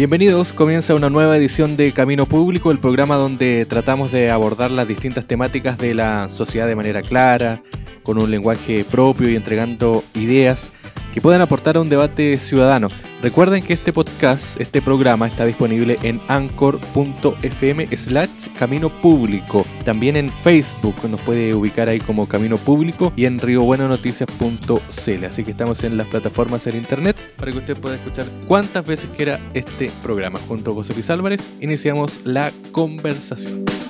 Bienvenidos, comienza una nueva edición de Camino Público, el programa donde tratamos de abordar las distintas temáticas de la sociedad de manera clara, con un lenguaje propio y entregando ideas que puedan aportar a un debate ciudadano. Recuerden que este podcast, este programa está disponible en anchor.fm slash camino público. También en Facebook nos puede ubicar ahí como camino público y en riobuenonoticias.cl. Así que estamos en las plataformas en internet para que usted pueda escuchar cuántas veces quiera este programa. Junto a José Luis Álvarez iniciamos la conversación.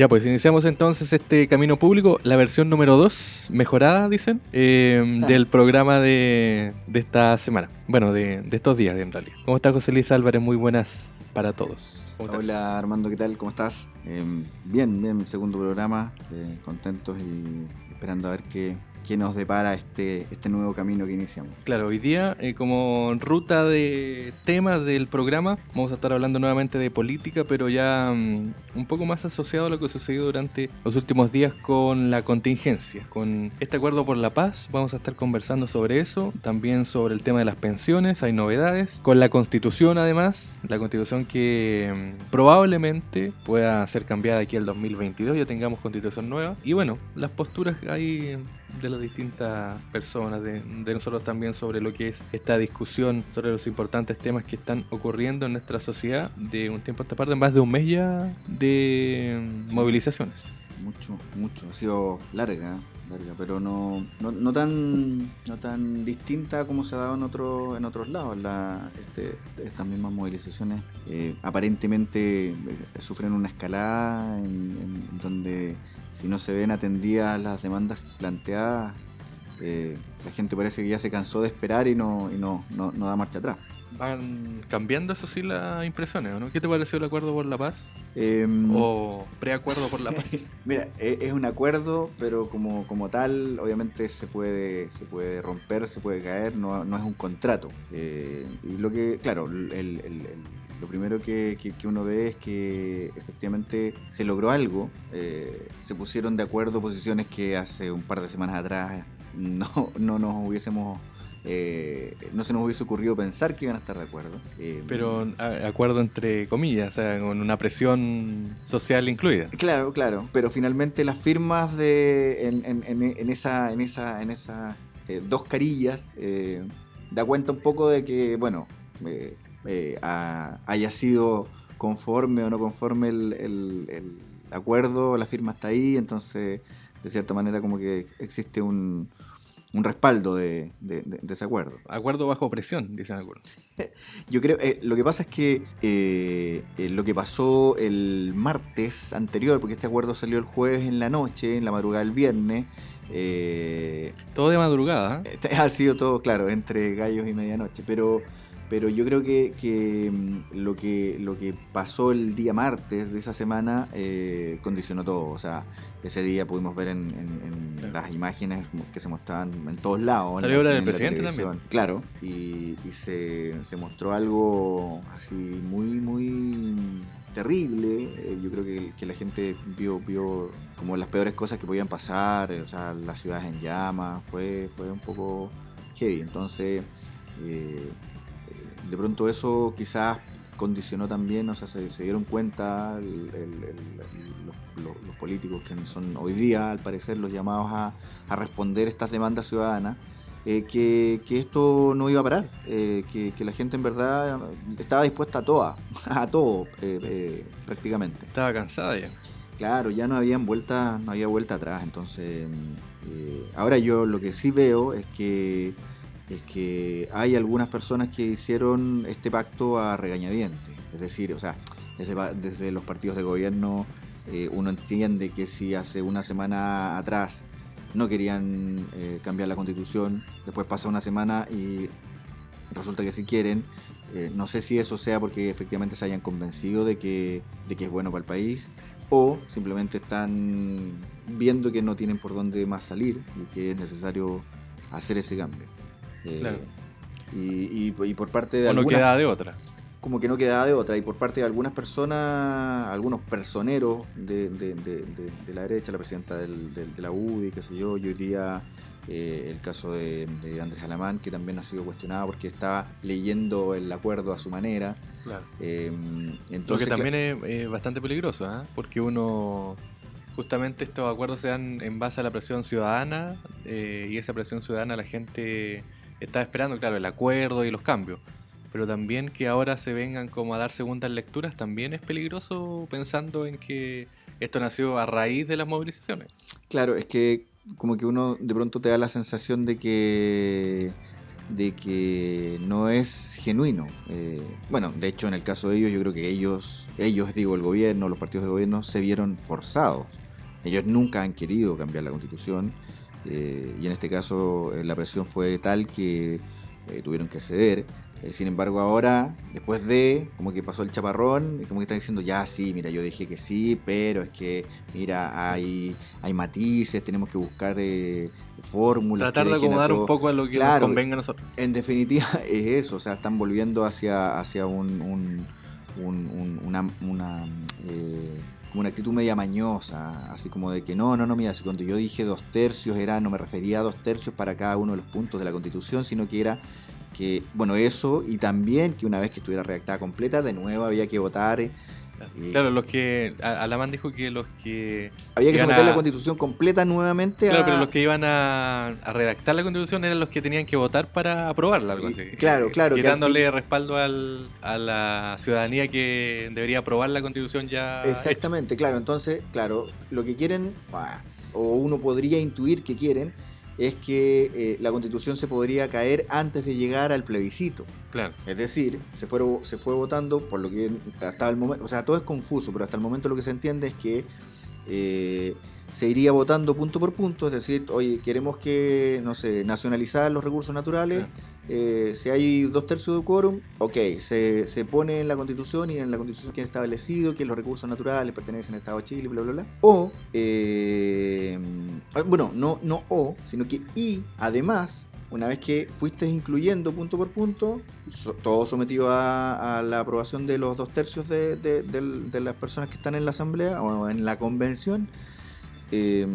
Ya, pues iniciamos entonces este camino público, la versión número 2, mejorada, dicen, eh, del programa de, de, esta semana. Bueno, de, de, estos días, en realidad. ¿Cómo está José Luis Álvarez? Muy buenas para todos. Hola Armando, ¿qué tal? ¿Cómo estás? Eh, bien, bien, segundo programa, eh, contentos y esperando a ver qué, qué nos depara este, este nuevo camino que iniciamos. Claro, hoy día, eh, como ruta de temas del programa, vamos a estar hablando nuevamente de política, pero ya um, un poco más asociado a lo que sucedió durante los últimos días con la contingencia. Con este acuerdo por la paz, vamos a estar conversando sobre eso, también sobre el tema de las pensiones, hay novedades, con la constitución además, la constitución que um, probablemente pueda ser cambiada aquí al 2022, ya tengamos constitución nueva. Y bueno, las posturas hay de las distintas personas, de, de, nosotros también sobre lo que es esta discusión sobre los importantes temas que están ocurriendo en nuestra sociedad de un tiempo a esta parte, más de un mes ya de sí. movilizaciones. Mucho, mucho, ha sido larga, larga pero no, no, no, tan no tan distinta como se ha dado en otro, en otros lados. La, este, estas mismas movilizaciones eh, aparentemente eh, sufren una escalada en, donde si no se ven atendidas las demandas planteadas, eh, la gente parece que ya se cansó de esperar y no, y no, no da marcha atrás. Van cambiando, eso sí, las impresiones, ¿no? ¿Qué te pareció el acuerdo por la paz? Eh, ¿O preacuerdo por la paz? Mira, es un acuerdo, pero como, como tal, obviamente se puede, se puede romper, se puede caer, no, no es un contrato. Eh, y lo que, claro, el, el, el lo primero que, que, que, uno ve es que efectivamente se logró algo, eh, se pusieron de acuerdo posiciones que hace un par de semanas atrás no, no nos hubiésemos... Eh, no se nos hubiese ocurrido pensar que iban a estar de acuerdo. Eh, Pero a, acuerdo entre comillas, o sea, con una presión social incluida. Claro, claro. Pero finalmente las firmas de, en, en, en, esa, en esa, en esas eh, dos carillas da cuenta un poco de que, bueno, eh, a, haya sido conforme o no conforme el, el, el, acuerdo, la firma está ahí, entonces de cierta manera como que existe un, un respaldo de, de, de, ese acuerdo. Acuerdo bajo presión, dicen algunos. Yo creo, eh, lo que pasa es que eh, eh, lo que pasó el martes anterior, porque este acuerdo salió el jueves en la noche, en la madrugada del viernes, eh, todo de madrugada. Ha sido todo, claro, entre gallos y medianoche, pero pero yo creo que, que, lo que lo que pasó el día martes de esa semana eh, condicionó todo. O sea, ese día pudimos ver en, en, en claro. las imágenes que se mostraban en todos lados. Salió la, del presidente también. Claro, y, y se, se, mostró algo así muy, muy terrible. Eh, yo creo que, que, la gente vio, vio como las peores cosas que podían pasar. O sea, las ciudades en llamas. Fue, fue un poco heavy. Entonces... Eh, de pronto eso quizás condicionó también, o sea, se, se dieron cuenta el, el, el, los, políticos que son hoy día, al parecer, los llamados a, a responder estas demandas ciudadanas, eh, que, que, esto no iba a parar, eh, que, que, la gente en verdad estaba dispuesta a todo, a todo eh, eh, prácticamente. Estaba cansada ya. Claro, ya no había vuelta, no había vuelta atrás, entonces ahora yo lo que sí veo es que es que hay algunas personas que hicieron este pacto a regañadientes. Es decir, o sea, desde, los partidos de gobierno eh, uno entiende que si hace una semana atrás no querían eh, cambiar la constitución, después pasa una semana y resulta que sí quieren, Eh, no sé si eso sea porque efectivamente se hayan convencido de que, de que es bueno para el país o simplemente están viendo que no tienen por dónde más salir y que es necesario hacer ese cambio. Eh, Claro. y, y- y por parte de O no queda de otra. como que no quedaba de otra. Y por parte de algunas personas, algunos personeros de, de- de- de- de la derecha, la presidenta del- de la UDI, qué sé yo, y hoy día eh, el caso de, de Andrés Alamán, que también ha sido cuestionado porque está leyendo el acuerdo a su manera. Claro. Eh, Lo entonces, que también es eh, bastante peligroso, ¿ah? porque uno, justamente estos acuerdos se dan en base a la presión ciudadana eh, y esa presión ciudadana la gente está esperando, claro, el acuerdo y los cambios. Pero también que ahora se vengan como a dar segundas lecturas también es peligroso pensando en que esto nació a raíz de las movilizaciones. Claro, es que como que uno de pronto te da la sensación de que de que no es genuino. Eh, bueno, de hecho en el caso de ellos yo creo que ellos, ellos digo el gobierno, los partidos de gobierno se vieron forzados. Ellos nunca han querido cambiar la constitución eh, y en este caso eh, la presión fue tal que eh, tuvieron que ceder. Sin embargo, ahora, después de, como que pasó el chaparrón, como que están diciendo, ya sí, mira, yo dije que sí, pero es que, mira, hay, hay matices, tenemos que buscar fórmulas. Tratar de acomodar un poco a lo que Claro. nos convenga a nosotros. En definitiva, es eso, o sea, están volviendo hacia, hacia un, un- un- un- una, una, eh, como una actitud media mañosa, así como de que no, no, no, mira, si cuando yo dije dos tercios era, no me refería a dos tercios para cada uno de los puntos de la constitución, sino que era que, bueno, eso y también que una vez que estuviera redactada completa, de nuevo había que votar, eh, Y- Claro, los que. Alamán dijo que los que. había que someter a- la constitución completa nuevamente Claro, a... pero los que iban a, a redactar la constitución eran los que tenían que votar para aprobarla, algo así. claro, claro, que Quitándole respaldo al- a la ciudadanía que debería aprobar la constitución ya. hecha. Exactamente, claro. Entonces, claro, lo que quieren, o uno podría intuir que quieren, es que eh, la constitución se podría caer antes de llegar al plebiscito. Claro. Es decir, se fue, se fue votando por lo que hasta el momento, o sea, todo es confuso, pero hasta el momento lo que se entiende es que eh, se iría votando punto por punto, es decir, oye, queremos que, no sé, nacionalizar los recursos naturales, Claro. Eh, si hay dos tercios de quórum, ok, se, se pone en la constitución y en la constitución queda establecido que los recursos naturales pertenecen al Estado de Chile, bla, bla, bla. O, eh, ah, bueno, no, no o, sino que y, además, una vez que fuiste incluyendo punto por punto, todo sometido a, la aprobación de los dos tercios de, de- de las personas que están en la asamblea o en la convención, eh,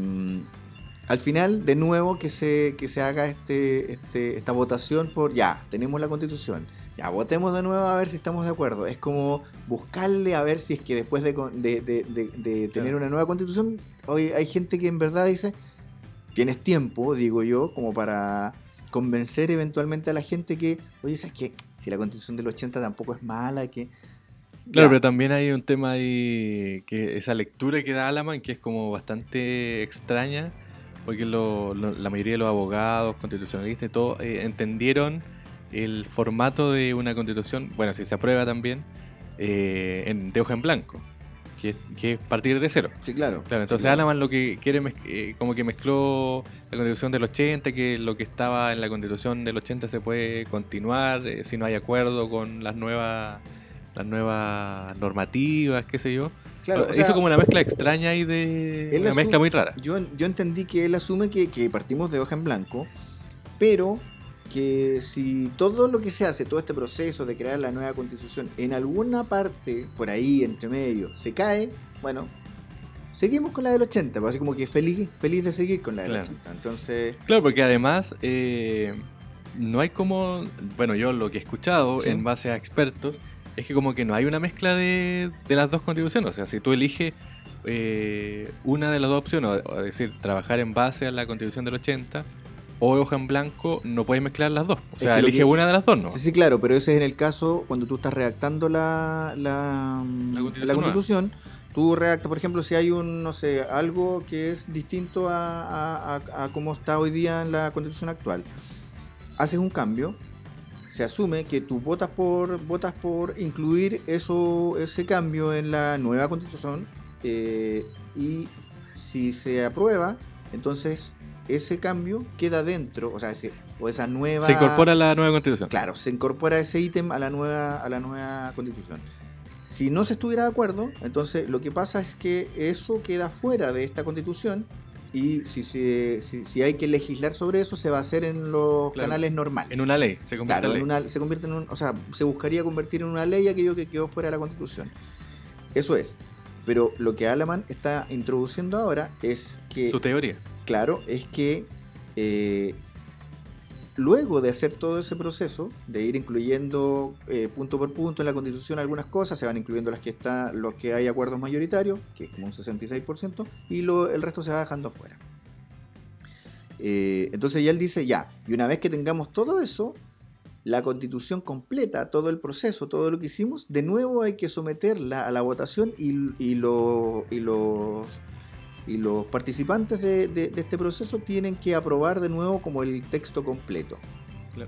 al final, de nuevo, que se, que se haga este, este, esta votación por, ya, tenemos la constitución, ya, votemos de nuevo a ver si estamos de acuerdo. Es como buscarle a ver si es que después de, de- de- de- de tener Claro. una nueva constitución, hoy hay gente que en verdad dice, tienes tiempo, digo yo, como para convencer eventualmente a la gente que, oye, ¿sabes qué? Si la constitución del 80 tampoco es mala, que... Claro, Ya. pero también hay un tema ahí, que esa lectura que da Alaman, que es como bastante extraña, porque lo- lo- la mayoría de los abogados, constitucionalistas y todo, eh, entendieron el formato de una constitución, bueno, si se aprueba también, eh, en, de hoja en blanco, que, es- que es partir de cero. Sí, claro. Claro, entonces Sí, claro. Alaman lo que quiere, eh, como que mezcló la constitución del 80, que lo que estaba en la constitución del 80 se puede continuar eh, si no hay acuerdo con las nuevas las nuevas normativas, qué sé yo. Claro, o Hizo sea, como una mezcla extraña y de una mezcla muy rara. Yo, yo entendí que él asume que, que partimos de hoja en blanco, pero que si todo lo que se hace, todo este proceso de crear la nueva constitución, en alguna parte, por ahí, entre medio, se cae, bueno, seguimos con la del 80, pues así como que feliz, feliz de seguir con la del Claro. 80. Entonces, Claro, porque además eh, no hay como, bueno, yo lo que he escuchado Sí. en base a expertos es que como que no hay una mezcla de, de las dos constituciones. O sea, si tú eliges eh, una de las dos opciones, o- o decir, trabajar en base a la constitución del 80 o hoja en blanco, no puedes mezclar las dos. O Es sea, que lo elige que- una de las dos, ¿no? sí, sí, claro, pero ese es en el caso cuando tú estás redactando la, la, La constitución la constitución, Tú redactas, por ejemplo, si hay un, no sé, algo que es distinto a, a, a- a cómo está hoy día en la constitución actual. Haces un cambio, se asume que tú votas por, votas por incluir eso, ese cambio en la nueva constitución eh, y si se aprueba, entonces ese cambio queda dentro, o sea, ese- o esa nueva... Se incorpora a la nueva constitución. Claro, se incorpora ese ítem a la nueva, a la nueva constitución. Si no se estuviera de acuerdo, entonces lo que pasa es que eso queda fuera de esta constitución y si, se- si, si hay que legislar sobre eso, se va a hacer en los Claro. canales normales. En una ley. Se convierte Claro, en en ley. una- se convierte en un, o sea, se buscaría convertir en una ley aquello que quedó fuera de la Constitución. Eso es. Pero lo que Alaman está introduciendo ahora es que, Su teoría. claro, es que eh, luego de hacer todo ese proceso, de ir incluyendo eh, punto por punto en la Constitución algunas cosas, se van incluyendo las que está, los que hay acuerdos mayoritarios, que es como un 66%, y lo, el resto se va dejando afuera. Eh, entonces ya él dice, ya, y una vez que tengamos todo eso, la constitución completa, todo el proceso, todo lo que hicimos, de nuevo hay que someterla a la votación y, lo- y los, y los participantes de, de- de este proceso tienen que aprobar de nuevo como el texto completo.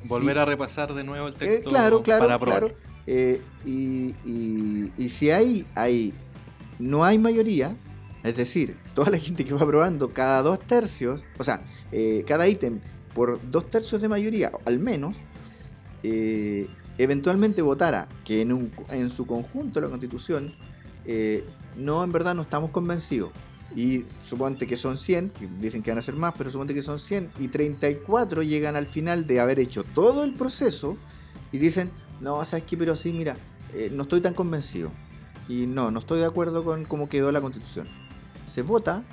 Volver Sí. a repasar de nuevo el Eh, texto claro, claro, para aprobar. claro. Eh, y, y- y si hay, hay, no hay mayoría, es decir, toda la gente que va aprobando cada dos tercios, o sea, eh, cada ítem por dos tercios de mayoría, al menos, eh, eventualmente votara que en, un- en su conjunto la constitución, eh, no, en verdad no estamos convencidos. Y suponte que son 100, que dicen que van a ser más, pero suponte que son 100, y 34 llegan al final de haber hecho todo el proceso y dicen, no, ¿sabes qué? Pero sí, mira, eh, no estoy tan convencido. Y no, no estoy de acuerdo con cómo quedó la constitución. Se vota,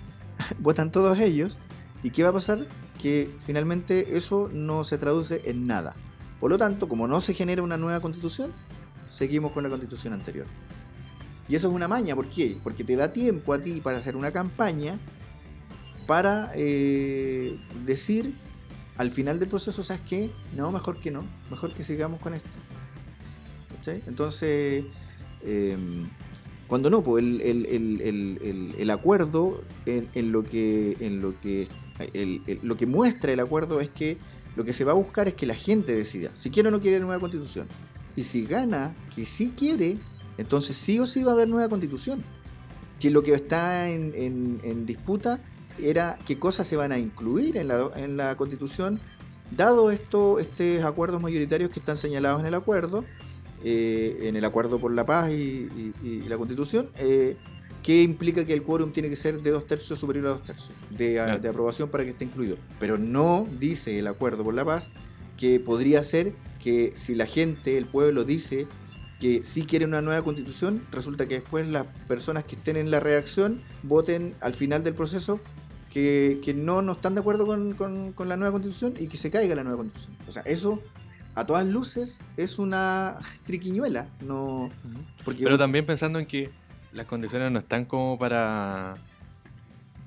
votan todos ellos, ¿y qué va a pasar? Que finalmente eso no se traduce en nada. Por lo tanto, como no se genera una nueva constitución, seguimos con la constitución anterior. Y eso es una maña, ¿por qué? Porque te da tiempo a ti para hacer una campaña para eh, decir al final del proceso, ¿sabes qué? No, mejor que no, mejor que sigamos con esto. Entonces, eh, cuando no, pues el, el- el- el- acuerdo en, lo que en lo que lo que muestra el acuerdo es que lo que se va a buscar es que la gente decida si quiere o no quiere nueva constitución. Y si gana que sí quiere, entonces sí o sí va a haber nueva constitución. Que lo que está en, en- en disputa era qué cosas se van a incluir en la, en la constitución, dado esto, estos acuerdos mayoritarios que están señalados en el acuerdo, eh, en el acuerdo por la paz y, y- y la constitución, eh, que implica que el quórum tiene que ser de dos tercios superior a dos tercios de, a- Claro. de aprobación para que esté incluido. Pero no dice el acuerdo por la paz que podría ser que si la gente, el pueblo dice que sí quiere una nueva constitución, resulta que después las personas que estén en la reacción voten al final del proceso que, que no, no están de acuerdo con, con- con la nueva constitución y que se caiga la nueva constitución. O sea, eso a todas luces es una triquiñuela. No, porque Pero también pensando en que las condiciones no están como para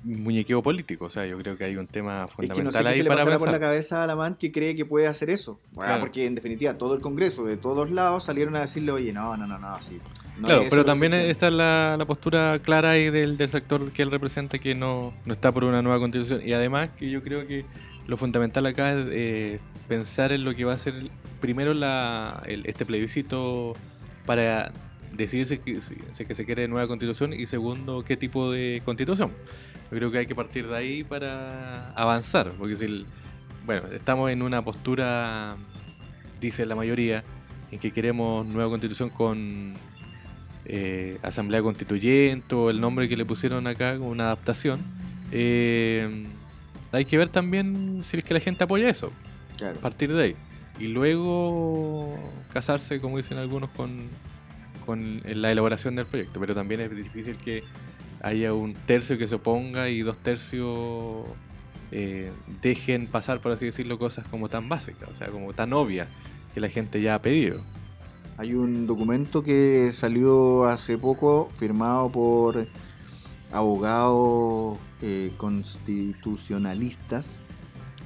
muñequeo político. O sea, yo creo que hay un tema es que no sé fundamental qué ahí se le para pasará por la cabeza a Alamán que cree que puede hacer eso. Bueno, Claro. Porque en definitiva todo el Congreso de todos lados salieron a decirle, oye, no, no, no, no, sí. no claro, es pero también se entiende". esta es la, la postura clara ahí del, del sector que él representa que no, no está por una nueva constitución. Y además que yo creo que lo fundamental acá es eh, pensar en lo que va a ser primero la, el- este plebiscito para decidir si, si- si que se quiere nueva constitución y segundo qué tipo de constitución. Yo creo que hay que partir de ahí para avanzar, porque si el- bueno, estamos en una postura, dice la mayoría, en que queremos nueva constitución con eh, asamblea constituyente o el nombre que le pusieron acá como una adaptación. Eh, hay que ver también si es que la gente apoya eso, Claro. a partir de ahí. Y luego casarse, como dicen algunos, con, con la elaboración del proyecto. Pero también es difícil que haya un tercio que se oponga y dos tercios eh, dejen pasar, por así decirlo, cosas como tan básicas, o sea, como tan obvias que la gente ya ha pedido. Hay un documento que salió hace poco firmado por abogados eh, constitucionalistas,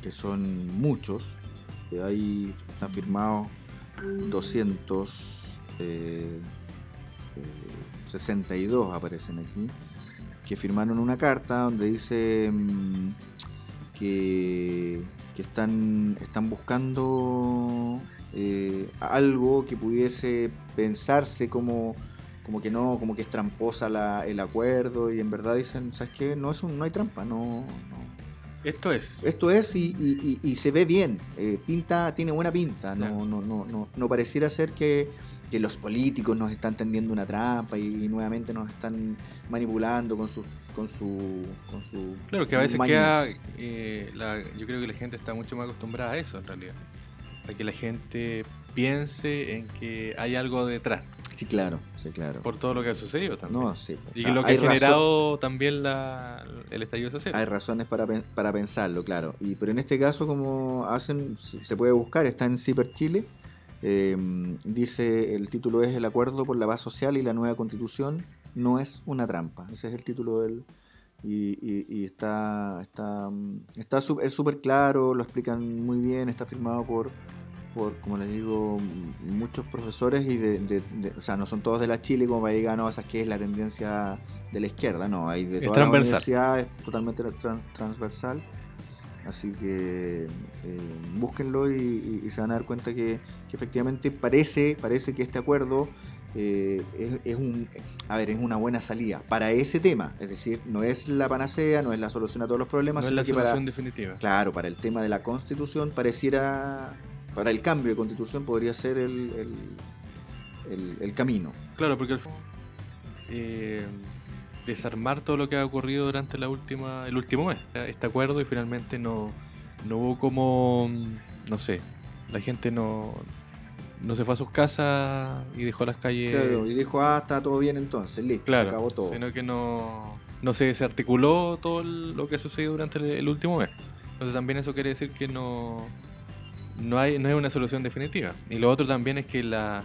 que son muchos. Eh, ahí están firmados 262 aparecen aquí, que firmaron una carta donde dice mm, que, que están, están buscando eh, algo que pudiese pensarse como, como que no, como que es tramposa la- el acuerdo y en verdad dicen, ¿sabes qué? No, es un- no hay trampa, no, no, Esto es. Esto es y, y- y- y se ve bien, eh, pinta, tiene buena pinta, no, Claro. no, no, no, no pareciera ser que, que los políticos nos están tendiendo una trampa y, nuevamente nos están manipulando con su con su con su Claro, que a veces queda. eh, la- yo creo que la gente está mucho más acostumbrada a eso, en realidad. A que la gente piense en que hay algo detrás, Sí, claro, sí, claro. por todo lo que ha sucedido también. No, sí. o y sea, lo que ha razón- generado también la, el estallido social. Hay razones para, para pensarlo, claro. Y, pero en este caso, como hacen, se puede buscar, está en Ciper Chile. eh, dice, el título es El acuerdo por la paz social y la nueva constitución no es una trampa. Ese es el título del... Y, y- y está está está es súper claro, lo explican muy bien, está firmado por, por como les digo, muchos profesores y de, de- de- o sea, no son todos de la Chile como para digan, no, esa que es la tendencia de la izquierda, no, hay de toda la universidad, es totalmente tran- transversal. Así que eh, búsquenlo y, y- y se van a dar cuenta que, que efectivamente parece, parece que este acuerdo eh, es, es un, a ver, es una buena salida para ese tema. Es decir, no es la panacea, no es la solución a todos los problemas, no es la que para, solución definitiva. claro, para el tema de la constitución pareciera, para el cambio de constitución podría ser el, el, el- el camino. Claro, porque al eh, desarmar todo lo que ha ocurrido durante la última, el último mes, este acuerdo y finalmente no, no hubo como, no sé, la gente no, no se fue a sus casas y dejó las calles Claro, y dijo, ah, está todo bien entonces, listo, claro, se acabó todo. sino que no, no se desarticuló todo lo que ha sucedido durante el último mes. Entonces también eso quiere decir que no, no, hay, no es una solución definitiva. Y lo otro también es que las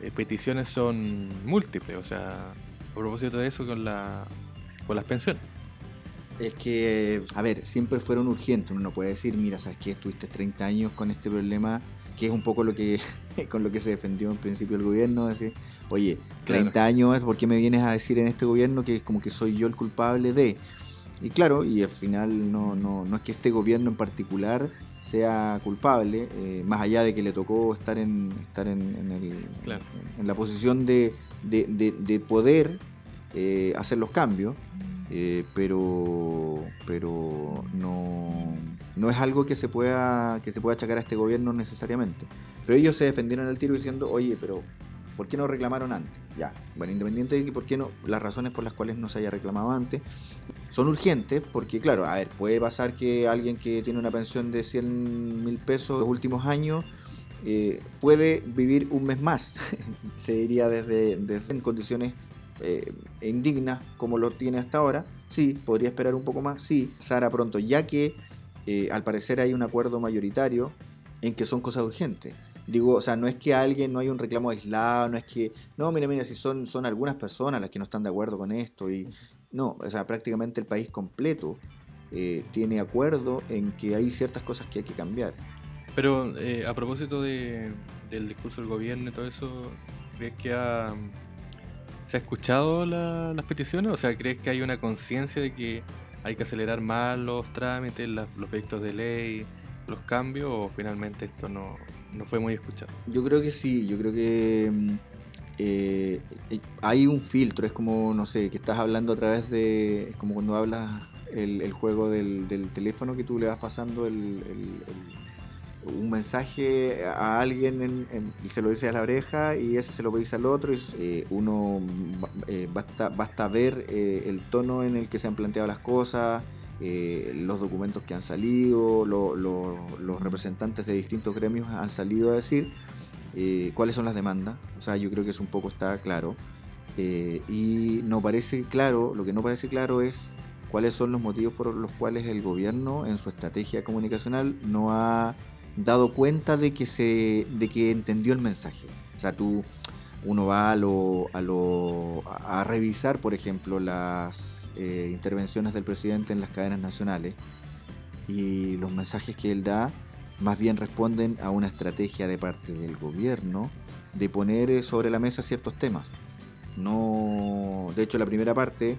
eh, peticiones son múltiples, o sea, a propósito de eso con, la, con las pensiones. Es que, a ver, siempre fueron urgentes. Uno no puede decir, mira, ¿sabes qué? Estuviste 30 años con este problema, que es un poco lo que con lo que se defendió en principio el gobierno. Decir, oye, 30 Claro. años, ¿por qué me vienes a decir en este gobierno que es como que soy yo el culpable de? Y claro, y al final no, no, no es que este gobierno en particular sea culpable, eh, más allá de que le tocó estar en, estar en, en el- Claro. en la posición de, de- de- de poder eh, hacer los cambios, eh, pero, pero no, no es algo que se, pueda, que se pueda achacar a este gobierno necesariamente. Pero ellos se defendieron al tiro diciendo, oye, pero ¿por qué no reclamaron antes? Ya, bueno, independiente de que por qué no, las razones por las cuales no se haya reclamado antes, son urgentes porque, claro, a ver, puede pasar que alguien que tiene una pensión de 100 mil pesos los últimos años eh, puede vivir un mes más, se diría desde, desde en condiciones eh, indignas como lo tiene hasta ahora, sí, podría esperar un poco más, sí, Sara pronto, ya que eh, al parecer hay un acuerdo mayoritario en que son cosas urgentes. Digo, o sea, no es que alguien no hay un reclamo aislado, no es que, no, mira, mira, si son, son algunas personas las que no están de acuerdo con esto y no, o sea, prácticamente el país completo eh, tiene acuerdo en que hay ciertas cosas que hay que cambiar. Pero eh, a propósito de- del discurso del gobierno y todo eso, ¿crees que ha- se ha escuchado la- las peticiones? O sea, ¿crees que hay una conciencia de que hay que acelerar más los trámites, las- los proyectos de ley, los cambios, o finalmente esto no, no fue muy escuchado? Yo creo que sí, yo creo que mm, eh, eh, hay un filtro, es como, no sé, que estás hablando a través de, es como cuando hablas el, juego del, teléfono que tú le vas pasando el, un mensaje a alguien en- en- y se lo dices a la oreja y ese se lo dice al otro y eh, uno eh, basta, basta ver el tono en el que se han planteado las cosas, eh, los documentos que han salido, lo- lo- los representantes de distintos gremios han salido a decir eh, cuáles son las demandas. O sea, yo creo que eso un poco está claro. Eh, y no parece claro, lo que no parece claro es cuáles son los motivos por los cuales el gobierno en su estrategia comunicacional no ha dado cuenta de que se de que entendió el mensaje. O sea, tú uno va a lo a lo a revisar, por ejemplo, las eh, intervenciones del presidente en las cadenas nacionales y los mensajes que él da más bien responden a una estrategia de parte del gobierno de poner eh, sobre la mesa ciertos temas. No, de hecho, la primera parte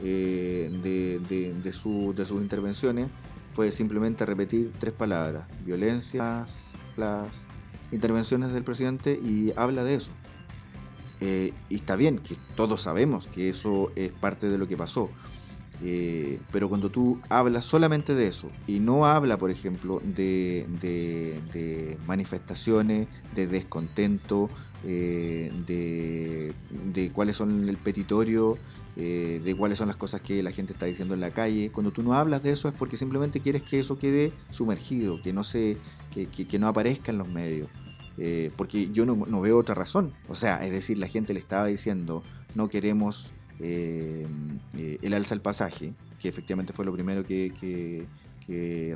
eh, de, de- de su- de sus intervenciones fue simplemente repetir tres palabras: violencia, las intervenciones del presidente y habla de eso. Eh, y está bien, que todos sabemos que eso es parte de lo que pasó. Eh, pero cuando tú hablas solamente de eso y no habla, por ejemplo, de, de- manifestaciones, de descontento, eh, de, de cuáles son el petitorio, de cuáles son las cosas que la gente está diciendo en la calle, cuando tú no hablas de eso es porque simplemente quieres que eso quede sumergido, que no, se, que no aparezca en los medios. Eh, porque yo no, no veo otra razón. O sea, es decir, la gente le estaba diciendo, no queremos eh, eh, el alza al pasaje, que efectivamente fue lo primero que, que-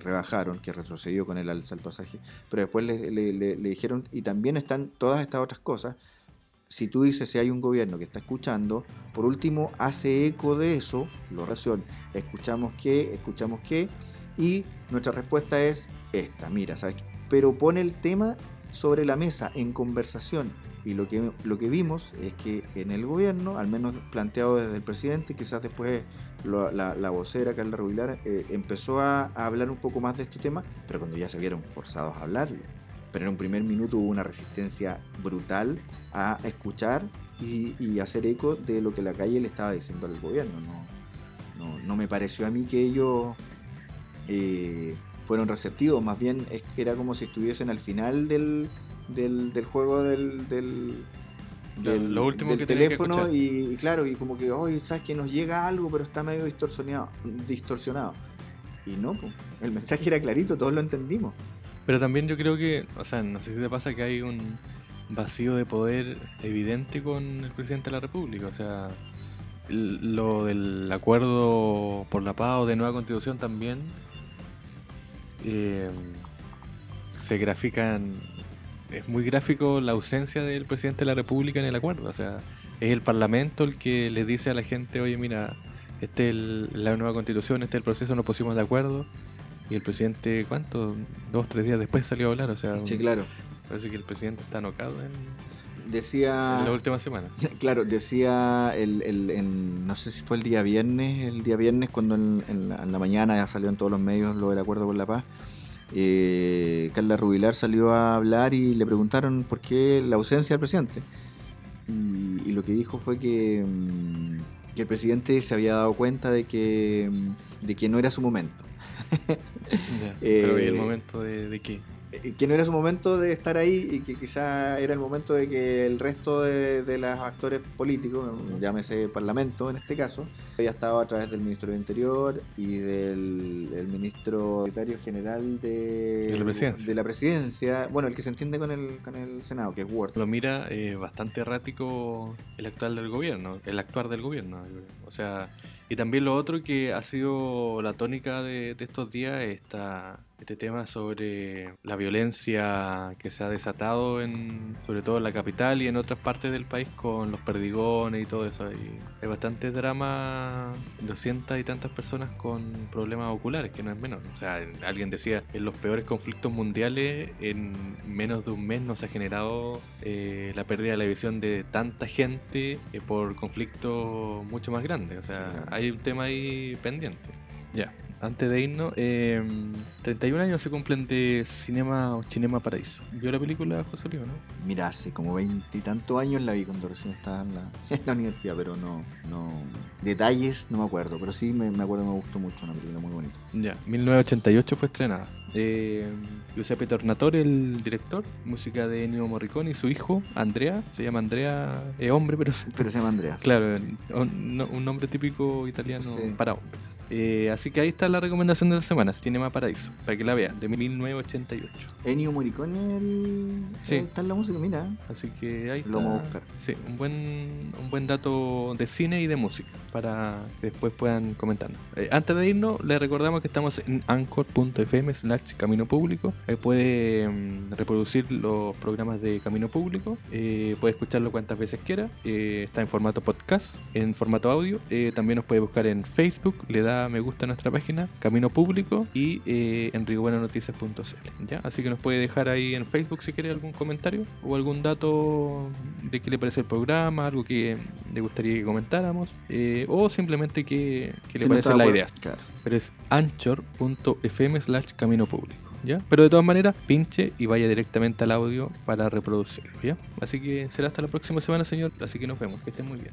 rebajaron, que retrocedió con el alza al pasaje, pero después le, dijeron, y también están todas estas otras cosas, si tú dices si hay un gobierno que está escuchando, por último hace eco de eso, lo relación, escuchamos qué, escuchamos qué, y nuestra respuesta es esta, mira, ¿sabes? qué? Pero pone el tema sobre la mesa en conversación y lo que, lo que vimos es que en el gobierno, al menos planteado desde el presidente, quizás después la, la vocera Carla Rubilar eh, empezó a, hablar un poco más de este tema, pero cuando ya se vieron forzados a hablarlo. Pero en un primer minuto hubo una resistencia brutal a escuchar y, y hacer eco de lo que la calle le estaba diciendo al gobierno. No, no, no me pareció a mí que ellos eh, fueron receptivos, más bien era como si estuviesen al final del, del, del juego del, del, lo último del que tenía que teléfono y, y claro, y como que, hoy sabes que nos llega algo, pero está medio distorsionado. distorsionado. Y no, po, el mensaje era clarito, todos lo entendimos. Pero también yo creo que, o sea, no sé si te pasa que hay un vacío de poder evidente con el presidente de la República. O sea, el- lo del acuerdo por la paz o de nueva constitución también eh, se grafican. Es muy gráfico la ausencia del presidente de la República en el acuerdo. O sea, es el Parlamento el que le dice a la gente, oye, mira, este es el- la nueva constitución, este es el proceso, nos pusimos de acuerdo. Y el presidente, ¿cuánto? Dos, tres días después salió a hablar. O sea, Sí, claro. parece que el presidente está anocado en, Decía. en la última semana. Claro, decía el, el- en- no sé si fue el día viernes, el día viernes cuando en, en la, en la mañana ya salió en todos los medios lo del acuerdo por la paz. eh, Carla Rubilar salió a hablar y le preguntaron por qué la ausencia del presidente. Y, y lo que dijo fue que, mm, que el presidente se había dado cuenta de que, mm, de que no era su momento. Ya, Pero ¿y el Eh, momento de, de qué? Eh, que no era su momento de estar ahí y que quizá era el momento de que el resto de, de los actores políticos, llámese Parlamento en este caso, había estado a través del ministro del Interior y del el ministro secretario general de, De la presidencia. de la presidencia, bueno, el que se entiende con el, con el Senado, que es Ward. Lo mira eh, bastante errático el actual del gobierno, el actuar del gobierno. O sea, y también lo otro que ha sido la tónica de, de estos días, esta, este tema sobre la violencia que se ha desatado en, sobre todo en la capital y en otras partes del país con los perdigones y todo eso. Y hay bastante drama, 200 y tantas personas con problemas oculares, que no es menor. O sea, alguien decía, en los peores conflictos mundiales, en menos de un mes nos ha generado eh, la pérdida de la visión de tanta gente eh, por conflictos mucho más grandes. O sea, Sí, claro. hay un tema ahí pendiente. Ya. Antes de irnos, eh, 31 años se cumplen de Cinema o Cinema Paraíso. ¿Vio la película José Olivo, no? Mira, hace como veintitantos años la vi cuando recién estaba en la, en la universidad, pero no, no, detalles no me acuerdo, pero sí me, me acuerdo, me gustó mucho, una película muy bonita. Ya, 1988 fue estrenada. Eh, Giuseppe Tornatore, el director, música de Ennio Morricone y su hijo, Andrea, se llama Andrea, es hombre, pero Pero se llama Andreas. claro, un, un nombre típico italiano Sí. para hombres. Eh, así que ahí está la recomendación de la semana, Cinema Paraíso, para que la vean, de 1988. Ennio Morricone el... Sí. está en la música, mira. Así que ahí Lo vamos a está. buscar. Sí, un buen, un buen dato de cine y de música para que después puedan comentarnos. Eh, antes de irnos, les recordamos que estamos en anchor.fm slash camino público. Ahí puede mm, reproducir los programas de Camino Público. eh, puede escucharlo cuantas veces quiera. eh, está en formato podcast, en formato audio. eh, también nos puede buscar en Facebook, le da me gusta a nuestra página, Camino Público, y eh, en rigobuenanoticias.cl. ¿ya? Así que nos puede dejar ahí en Facebook si quiere algún comentario o algún dato de qué le parece el programa, algo que le gustaría que comentáramos, eh, o simplemente que, que le parece la idea. Claro. Pero es anchor.fm slash camino público. ¿Ya? Pero de todas maneras, pinche y vaya directamente al audio para reproducirlo, ¿ya? Así que será hasta la próxima semana, señor. Así que nos vemos. Que estén muy bien.